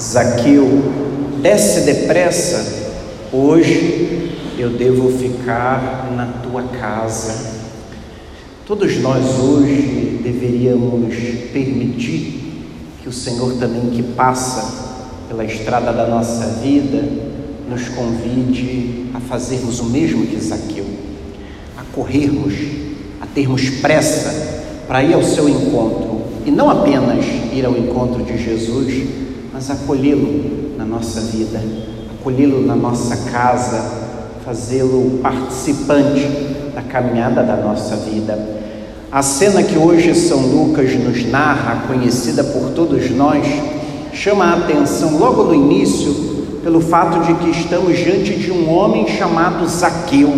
Zaqueu, desce depressa, hoje eu devo ficar na tua casa. Todos nós hoje deveríamos permitir que o Senhor também que passa pela estrada da nossa vida nos convide a fazermos o mesmo que Zaqueu, a corrermos, a termos pressa para ir ao seu encontro e não apenas ir ao encontro de Jesus, mas acolhê-lo na nossa vida, acolhê-lo na nossa casa, fazê-lo participante da caminhada da nossa vida. A cena que hoje São Lucas nos narra, conhecida por todos nós, chama a atenção logo no início pelo fato de que estamos diante de um homem chamado Zaqueu.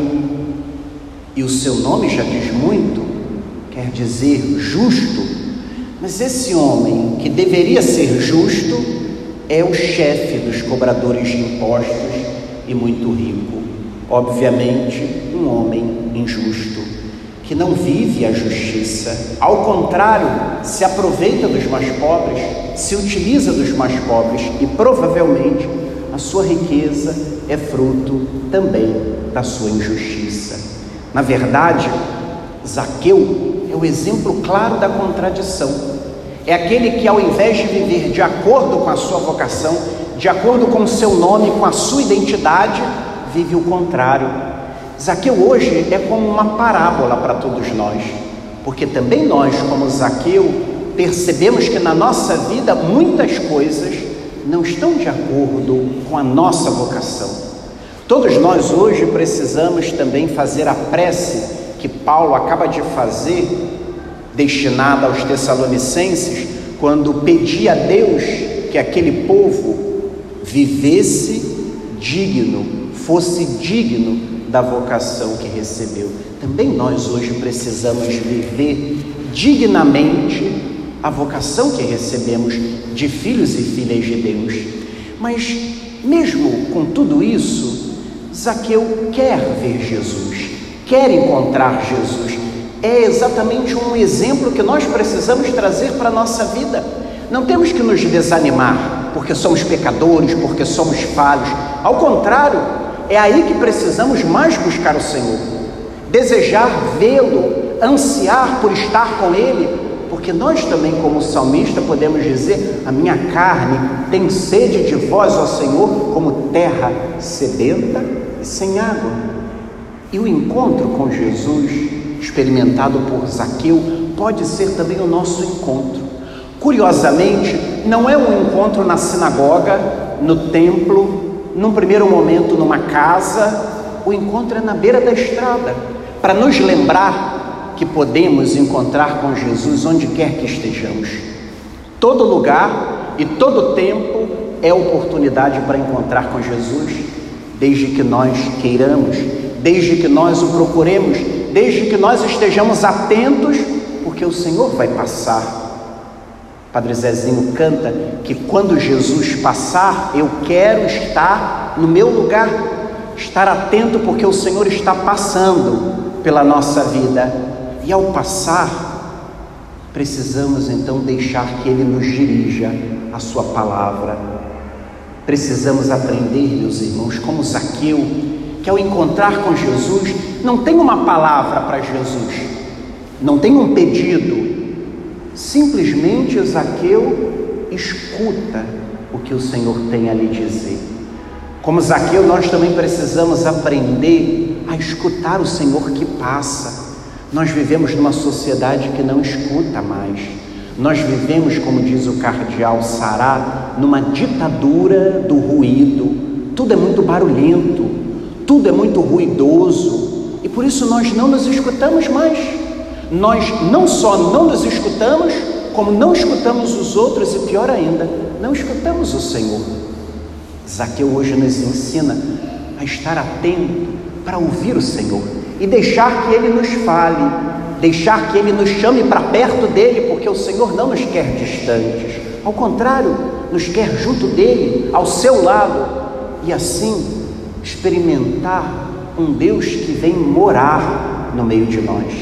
E o seu nome já diz muito, quer dizer justo. Mas esse homem, que deveria ser justo, é o chefe dos cobradores de impostos e muito rico. Obviamente, um homem injusto, que não vive a justiça, ao contrário, se aproveita dos mais pobres, se utiliza dos mais pobres e provavelmente a sua riqueza é fruto também da sua injustiça. Na verdade, Zaqueu é o exemplo claro da contradição. É aquele que, ao invés de viver de acordo com a sua vocação, de acordo com o seu nome, com a sua identidade, vive o contrário. Zaqueu hoje é como uma parábola para todos nós, porque também nós, como Zaqueu, percebemos que na nossa vida muitas coisas não estão de acordo com a nossa vocação. Todos nós hoje precisamos também fazer a prece que Paulo acaba de fazer, destinada aos Tessalonicenses, quando pedia a Deus que aquele povo vivesse digno, fosse digno da vocação que recebeu. Também nós hoje precisamos viver dignamente a vocação que recebemos de filhos e filhas de Deus. Mas, mesmo com tudo isso, Zaqueu quer ver Jesus, quer encontrar Jesus. É exatamente um exemplo que nós precisamos trazer para a nossa vida. Não temos que nos desanimar porque somos pecadores, porque somos falhos. Ao contrário, é aí que precisamos mais buscar o Senhor. Desejar vê-lo, ansiar por estar com Ele, porque nós também, como salmista, podemos dizer: A minha carne tem sede de vós, ó Senhor, como terra sedenta e sem água. E o encontro com Jesus, experimentado por Zaqueu, pode ser também o nosso encontro. Curiosamente, não é um encontro na sinagoga, no templo, num primeiro momento numa casa, o encontro é na beira da estrada, para nos lembrar que podemos encontrar com Jesus onde quer que estejamos. Todo lugar e todo tempo é oportunidade para encontrar com Jesus, desde que nós queiramos, desde que nós o procuremos, desde que nós estejamos atentos, porque o Senhor vai passar. Padre Zezinho canta que quando Jesus passar, eu quero estar no meu lugar, estar atento, porque o Senhor está passando pela nossa vida e ao passar, precisamos então deixar que Ele nos dirija a Sua palavra. Precisamos aprender, meus irmãos, como Zaqueu, que ao encontrar com Jesus, não tem uma palavra para Jesus, não tem um pedido, simplesmente Zaqueu escuta o que o Senhor tem a lhe dizer. Como Zaqueu, nós também precisamos aprender a escutar o Senhor que passa nós vivemos numa sociedade que não escuta mais. Nós vivemos, como diz o cardeal Sará, numa ditadura do ruído. Tudo é muito barulhento, tudo é muito ruidoso e por isso nós não nos escutamos mais. Nós não só não nos escutamos, como não escutamos os outros e pior ainda, não escutamos o Senhor. Zaqueu hoje nos ensina a estar atento para ouvir o Senhor e deixar que Ele nos fale, deixar que Ele nos chame para perto dele, porque o Senhor não nos quer distantes, ao contrário, nos quer junto dele, ao seu lado, e assim experimentar um Deus que vem morar no meio de nós,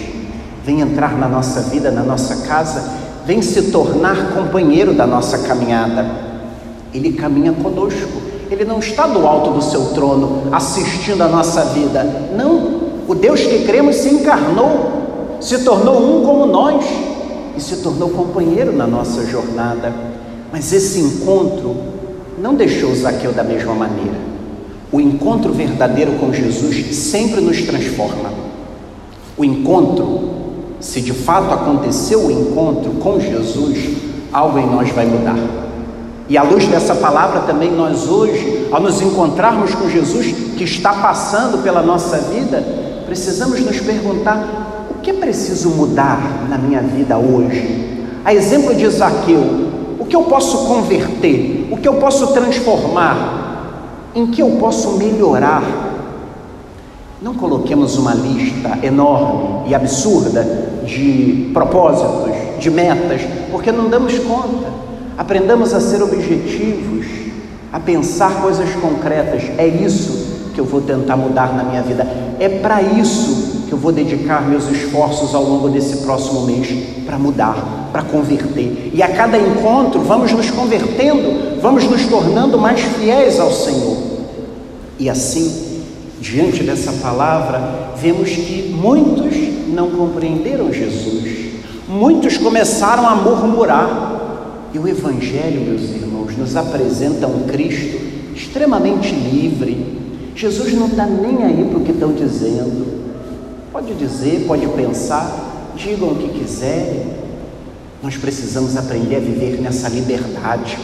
vem entrar na nossa vida, na nossa casa, vem se tornar companheiro da nossa caminhada. Ele caminha conosco. Ele não está do alto do seu trono assistindo a nossa vida. Não, o Deus que cremos se encarnou, se tornou um como nós e se tornou companheiro na nossa jornada. Mas esse encontro não deixou Zaqueu da mesma maneira. O encontro verdadeiro com Jesus sempre nos transforma. O encontro, se de fato aconteceu o encontro com Jesus, algo em nós vai mudar. E à luz dessa palavra também nós hoje, ao nos encontrarmos com Jesus que está passando pela nossa vida, precisamos nos perguntar: o que preciso mudar na minha vida hoje? A exemplo de Zaqueu, o que eu posso converter? O que eu posso transformar? Em que eu posso melhorar? Não coloquemos uma lista enorme e absurda de propósitos, de metas, porque não damos conta. Aprendamos a ser objetivos, a pensar coisas concretas. É isso que eu vou tentar mudar na minha vida. É para isso que eu vou dedicar meus esforços ao longo desse próximo mês para mudar, para converter. E a cada encontro vamos nos convertendo, vamos nos tornando mais fiéis ao Senhor. E assim, diante dessa palavra, vemos que muitos não compreenderam Jesus. Muitos começaram a murmurar, e o Evangelho, meus irmãos, nos apresenta um Cristo extremamente livre. Jesus não está nem aí para o que estão dizendo. Pode dizer, pode pensar, digam o que quiserem. Nós precisamos aprender a viver nessa liberdade.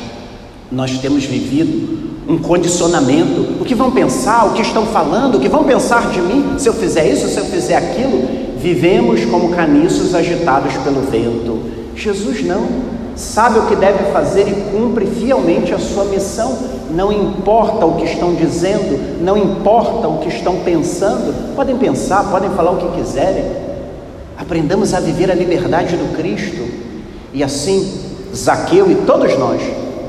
Nós temos vivido um condicionamento. O que vão pensar, o que estão falando, o que vão pensar de mim se eu fizer isso, se eu fizer aquilo. Vivemos como caniços agitados pelo vento. Jesus não sabe o que deve fazer e cumpre fielmente a sua missão. Não importa o que estão dizendo, não importa o que estão pensando, podem pensar, podem falar o que quiserem. Aprendamos a viver a liberdade do Cristo e assim, Zaqueu e todos nós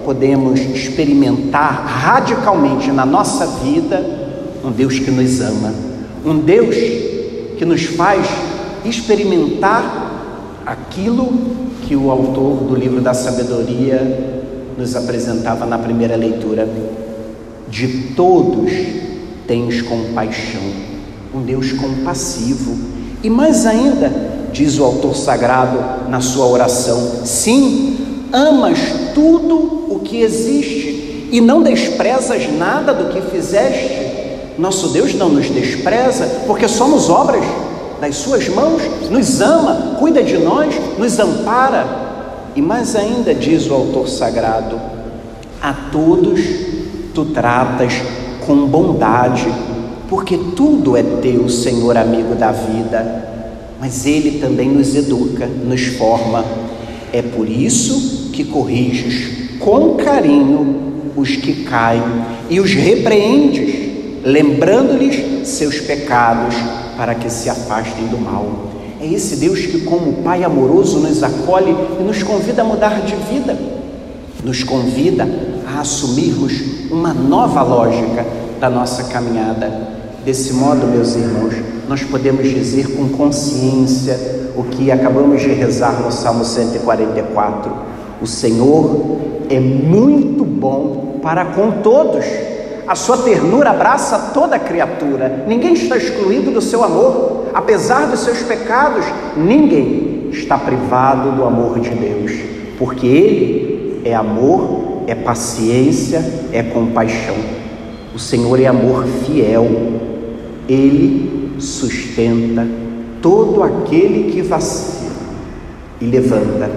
podemos experimentar radicalmente na nossa vida um Deus que nos ama, um Deus que nos faz experimentar aquilo que o autor do livro da sabedoria nos apresentava na primeira leitura. De todos tens compaixão, um Deus compassivo. E mais ainda, diz o autor sagrado na sua oração: sim, amas tudo que existe e não desprezas nada do que fizeste. Nosso Deus não nos despreza, porque somos obras das suas mãos, nos ama, cuida de nós, nos ampara. E mais ainda, diz o autor sagrado, a todos tu tratas com bondade, porque tudo é teu, Senhor amigo da vida. Mas Ele também nos educa, nos forma. É por isso que corriges com carinho os que caem e os repreendes, lembrando-lhes seus pecados para que se afastem do mal. É esse Deus que, como Pai amoroso, nos acolhe e nos convida a mudar de vida, nos convida a assumirmos uma nova lógica da nossa caminhada. Desse modo, meus irmãos, nós podemos dizer com consciência o que acabamos de rezar no Salmo 144: O Senhor é muito bom para com todos a sua ternura abraça toda criatura. Ninguém está excluído do seu amor. Apesar dos seus pecados, ninguém está privado do amor de Deus. Porque Ele é amor, é paciência, é compaixão. O Senhor é amor fiel. Ele sustenta todo aquele que vacila e levanta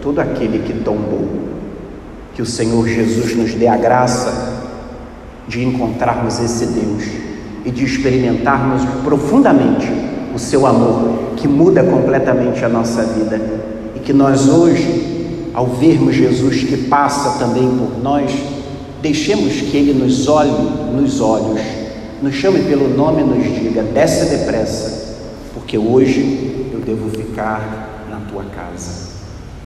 todo aquele que tombou. Que o Senhor Jesus nos dê a graça de encontrarmos esse Deus e de experimentarmos profundamente o seu amor que muda completamente a nossa vida e que nós hoje, ao vermos Jesus que passa também por nós, deixemos que ele nos olhe nos olhos, nos chame pelo nome e nos diga: desce depressa, porque hoje eu devo ficar na tua casa.